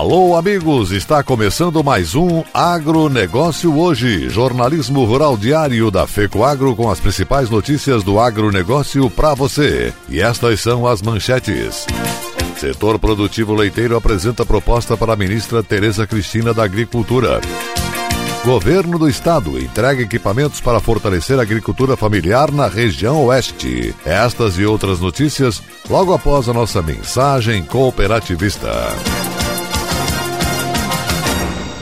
Alô, amigos! Está começando mais um Agronegócio Hoje, jornalismo rural diário da FECO Agro com as principais notícias do agronegócio para você. E estas são as manchetes. Setor produtivo leiteiro apresenta proposta para a ministra Tereza Cristina da Agricultura. Governo do Estado entrega equipamentos para fortalecer a agricultura familiar na região oeste. Estas e outras notícias logo após a nossa mensagem cooperativista.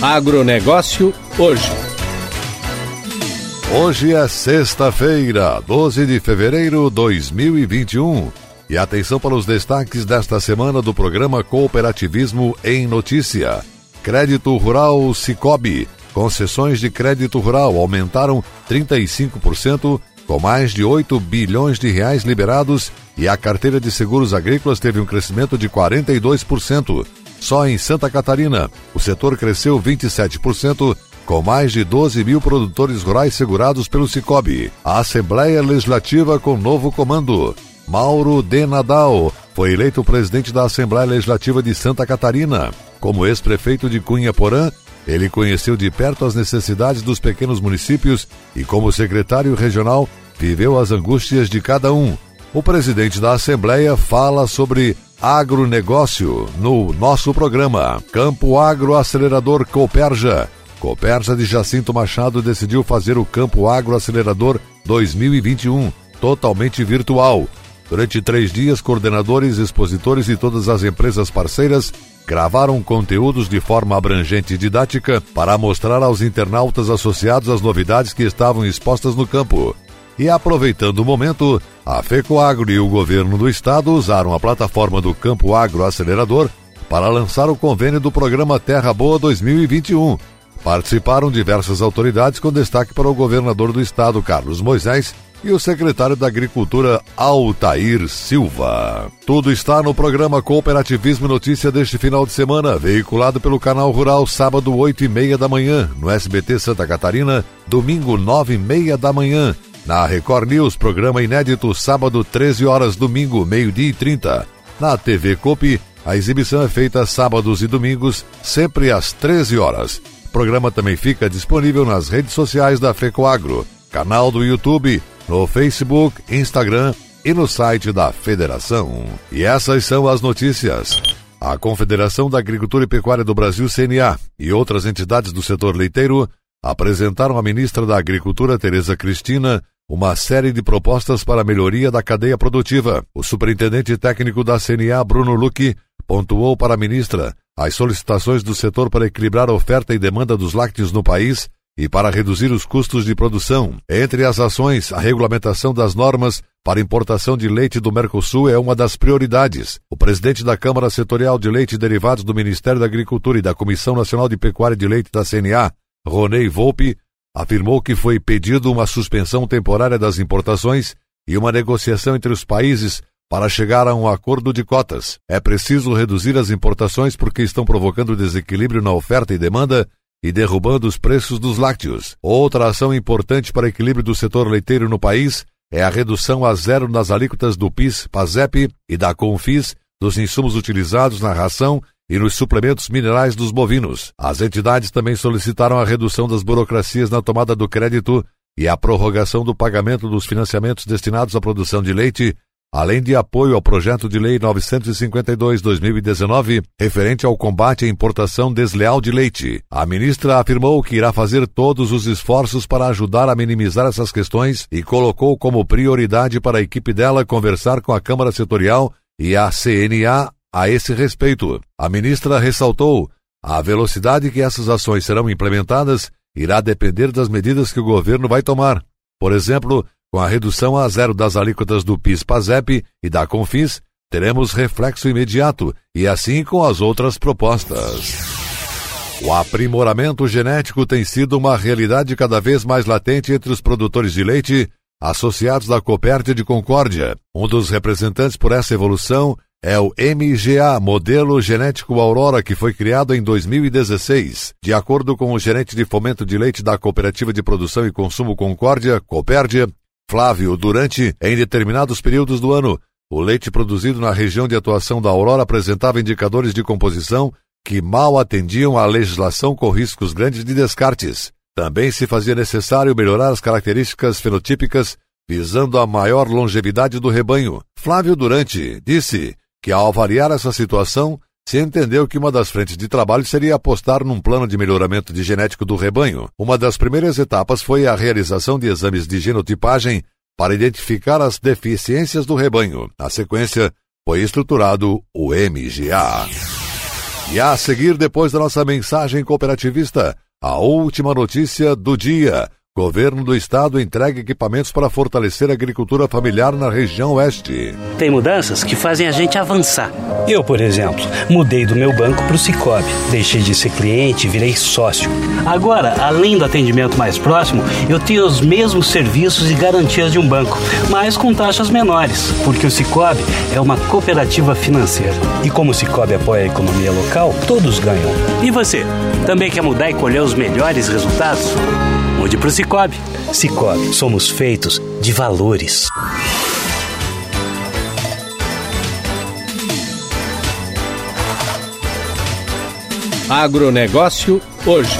Agronegócio hoje. Hoje é sexta-feira, 12 de fevereiro de 2021. E atenção para os destaques desta semana do programa Cooperativismo em Notícia. Crédito Rural Cicobi. Concessões de crédito rural aumentaram 35% com mais de 8 bilhões de reais liberados e a carteira de seguros agrícolas teve um crescimento de 42%. Só em Santa Catarina, o setor cresceu 27%, com mais de 12 mil produtores rurais segurados pelo Cicobi. A Assembleia Legislativa com novo comando. Mauro de Nadal foi eleito presidente da Assembleia Legislativa de Santa Catarina. Como ex-prefeito de Cunha Porã, ele conheceu de perto as necessidades dos pequenos municípios e, como secretário regional, viveu as angústias de cada um. O presidente da Assembleia fala sobre agronegócio no nosso programa. Campo Agro Acelerador Cooperja. Cooperja de Jacinto Machado decidiu fazer o Campo Agro Acelerador 2021 totalmente virtual. Durante três dias, coordenadores, expositores e todas as empresas parceiras gravaram conteúdos de forma abrangente e didática para mostrar aos internautas associados as novidades que estavam expostas no campo. E aproveitando o momento, a FECOAGRO e o governo do estado usaram a plataforma do Campo Agro Acelerador para lançar o convênio do programa Terra Boa 2021. Participaram diversas autoridades com destaque para o governador do estado, Carlos Moisés, e o secretário da Agricultura, Altair Silva. Tudo está no programa Cooperativismo Notícia deste final de semana, veiculado pelo canal Rural, sábado, 8 e meia da manhã, no SBT Santa Catarina, domingo, 9 e meia da manhã. Na Record News, programa inédito, sábado, 13 horas, domingo, meio-dia e 30. Na TV Copi, a exibição é feita sábados e domingos, sempre às 13 horas. Programa também fica disponível nas redes sociais da FECOAGRO, canal do YouTube, no Facebook, Instagram e no site da Federação. E essas são as notícias. A Confederação da Agricultura e Pecuária do Brasil, CNA, e outras entidades do setor leiteiro apresentaram à ministra da Agricultura, Tereza Cristina, uma série de propostas para a melhoria da cadeia produtiva. O superintendente técnico da CNA, Bruno Luque, pontuou para a ministra as solicitações do setor para equilibrar a oferta e demanda dos lácteos no país e para reduzir os custos de produção. Entre as ações, a regulamentação das normas para importação de leite do Mercosul é uma das prioridades. O presidente da Câmara Setorial de Leite e Derivados do Ministério da Agricultura e da Comissão Nacional de Pecuária de Leite da CNA, Ronei Volpe, afirmou que foi pedido uma suspensão temporária das importações e uma negociação entre os países para chegar a um acordo de cotas. É preciso reduzir as importações porque estão provocando desequilíbrio na oferta e demanda e derrubando os preços dos lácteos. Outra ação importante para equilíbrio do setor leiteiro no país é a redução a zero nas alíquotas do PIS, PASEP e da CONFIS dos insumos utilizados na ração e nos suplementos minerais dos bovinos. As entidades também solicitaram a redução das burocracias na tomada do crédito e a prorrogação do pagamento dos financiamentos destinados à produção de leite além de apoio ao projeto de lei 952/2019, referente ao combate à importação desleal de leite. A ministra afirmou que irá fazer todos os esforços para ajudar a minimizar essas questões e colocou como prioridade para a equipe dela conversar com a Câmara Setorial e a CNA a esse respeito. A ministra ressaltou a velocidade que essas ações serão implementadas irá depender das medidas que o governo vai tomar. Por exemplo, com a redução a zero das alíquotas do PIS-PASEP e da CONFIS, teremos reflexo imediato e assim com as outras propostas. O aprimoramento genético tem sido uma realidade cada vez mais latente entre os produtores de leite associados da Copérdia de Concórdia. Um dos representantes por essa evolução é o MGA, Modelo Genético Aurora, que foi criado em 2016. De acordo com o gerente de fomento de leite da Cooperativa de Produção e Consumo Concórdia, Copérdia, Flávio, durante, em determinados períodos do ano, o leite produzido na região de atuação da Aurora apresentava indicadores de composição que mal atendiam à legislação com riscos grandes de descartes. Também se fazia necessário melhorar as características fenotípicas visando a maior longevidade do rebanho. Flávio Durante disse que ao avaliar essa situação, se entendeu que uma das frentes de trabalho seria apostar num plano de melhoramento de genético do rebanho. Uma das primeiras etapas foi a realização de exames de genotipagem para identificar as deficiências do rebanho. Na sequência, foi estruturado o MGA. E a seguir, depois da nossa mensagem cooperativista, a última notícia do dia. Governo do Estado entrega equipamentos para fortalecer a agricultura familiar na região oeste. Tem mudanças que fazem a gente avançar. Eu, por exemplo, mudei do meu banco para o Cicobi. Deixei de ser cliente e virei sócio. Agora, além do atendimento mais próximo, eu tenho os mesmos serviços e garantias de um banco, mas com taxas menores, porque o Cicobi é uma cooperativa financeira. E como o Cicobi apoia a economia local, todos ganham. E você? Também quer mudar e colher os melhores resultados? Mude para o Cicobi. Cicobi, somos feitos de valores. Agronegócio hoje.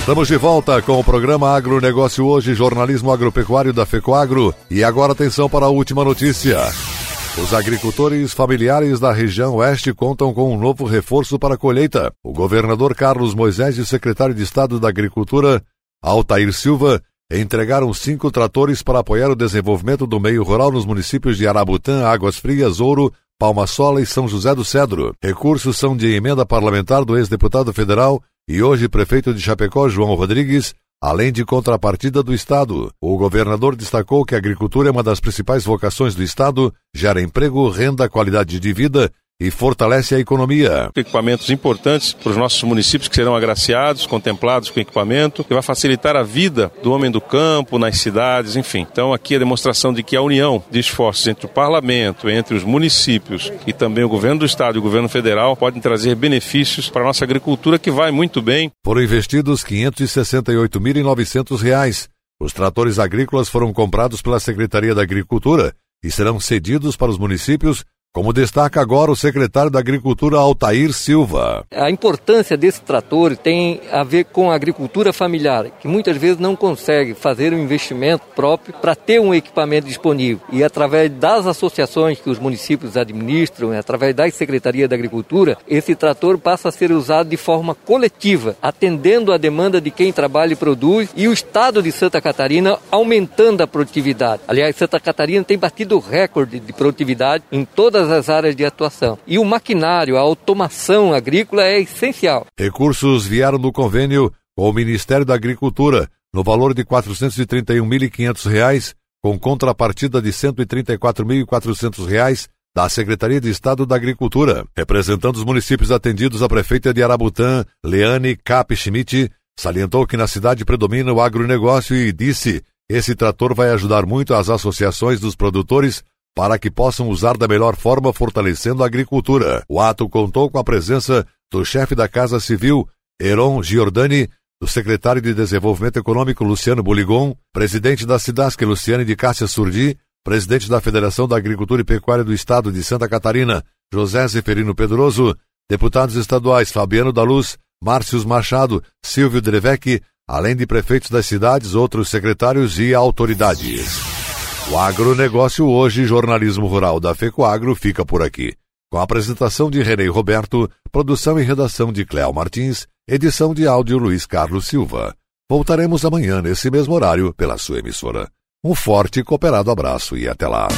Estamos de volta com o programa Agronegócio hoje, jornalismo agropecuário da FECOAGro. E agora atenção para a última notícia. Os agricultores familiares da região oeste contam com um novo reforço para a colheita. O governador Carlos Moisés e o secretário de Estado da Agricultura, Altair Silva, entregaram cinco tratores para apoiar o desenvolvimento do meio rural nos municípios de Arabutã, Águas Frias, Ouro, Palma Sola e São José do Cedro. Recursos são de emenda parlamentar do ex-deputado federal e hoje prefeito de Chapecó, João Rodrigues, Além de contrapartida do Estado, o governador destacou que a agricultura é uma das principais vocações do Estado, gera emprego, renda, qualidade de vida e fortalece a economia. Equipamentos importantes para os nossos municípios que serão agraciados, contemplados com equipamento, que vai facilitar a vida do homem do campo, nas cidades, enfim. Então aqui a demonstração de que a união de esforços entre o parlamento, entre os municípios e também o governo do estado e o governo federal podem trazer benefícios para a nossa agricultura que vai muito bem. Foram investidos R$ 568.900. Os tratores agrícolas foram comprados pela Secretaria da Agricultura e serão cedidos para os municípios como destaca agora o secretário da Agricultura Altair Silva. A importância desse trator tem a ver com a agricultura familiar, que muitas vezes não consegue fazer um investimento próprio para ter um equipamento disponível. E através das associações que os municípios administram, através da Secretaria da Agricultura, esse trator passa a ser usado de forma coletiva, atendendo a demanda de quem trabalha e produz, e o estado de Santa Catarina aumentando a produtividade. Aliás, Santa Catarina tem batido recorde de produtividade em toda todas as áreas de atuação. E o maquinário, a automação agrícola é essencial. Recursos vieram do convênio com o Ministério da Agricultura, no valor de R$ 431.500, com contrapartida de R$ 134.400 da Secretaria de Estado da Agricultura. Representando os municípios atendidos, a prefeita de Arabutã, Leane Cap Schmidt, salientou que na cidade predomina o agronegócio e disse: esse trator vai ajudar muito as associações dos produtores para que possam usar da melhor forma fortalecendo a agricultura. O ato contou com a presença do chefe da Casa Civil, Heron Giordani, do secretário de Desenvolvimento Econômico, Luciano Boligon, presidente da Cidasc, Luciane de Cássia Surdi, presidente da Federação da Agricultura e Pecuária do Estado de Santa Catarina, José Zeferino Pedroso, deputados estaduais Fabiano da Luz, Márcios Machado, Silvio Drevec, além de prefeitos das cidades, outros secretários e autoridades. O agronegócio hoje, jornalismo rural da FECOAGro, fica por aqui. Com a apresentação de Renê Roberto, produção e redação de Cléo Martins, edição de áudio Luiz Carlos Silva. Voltaremos amanhã nesse mesmo horário pela sua emissora. Um forte e cooperado abraço e até lá.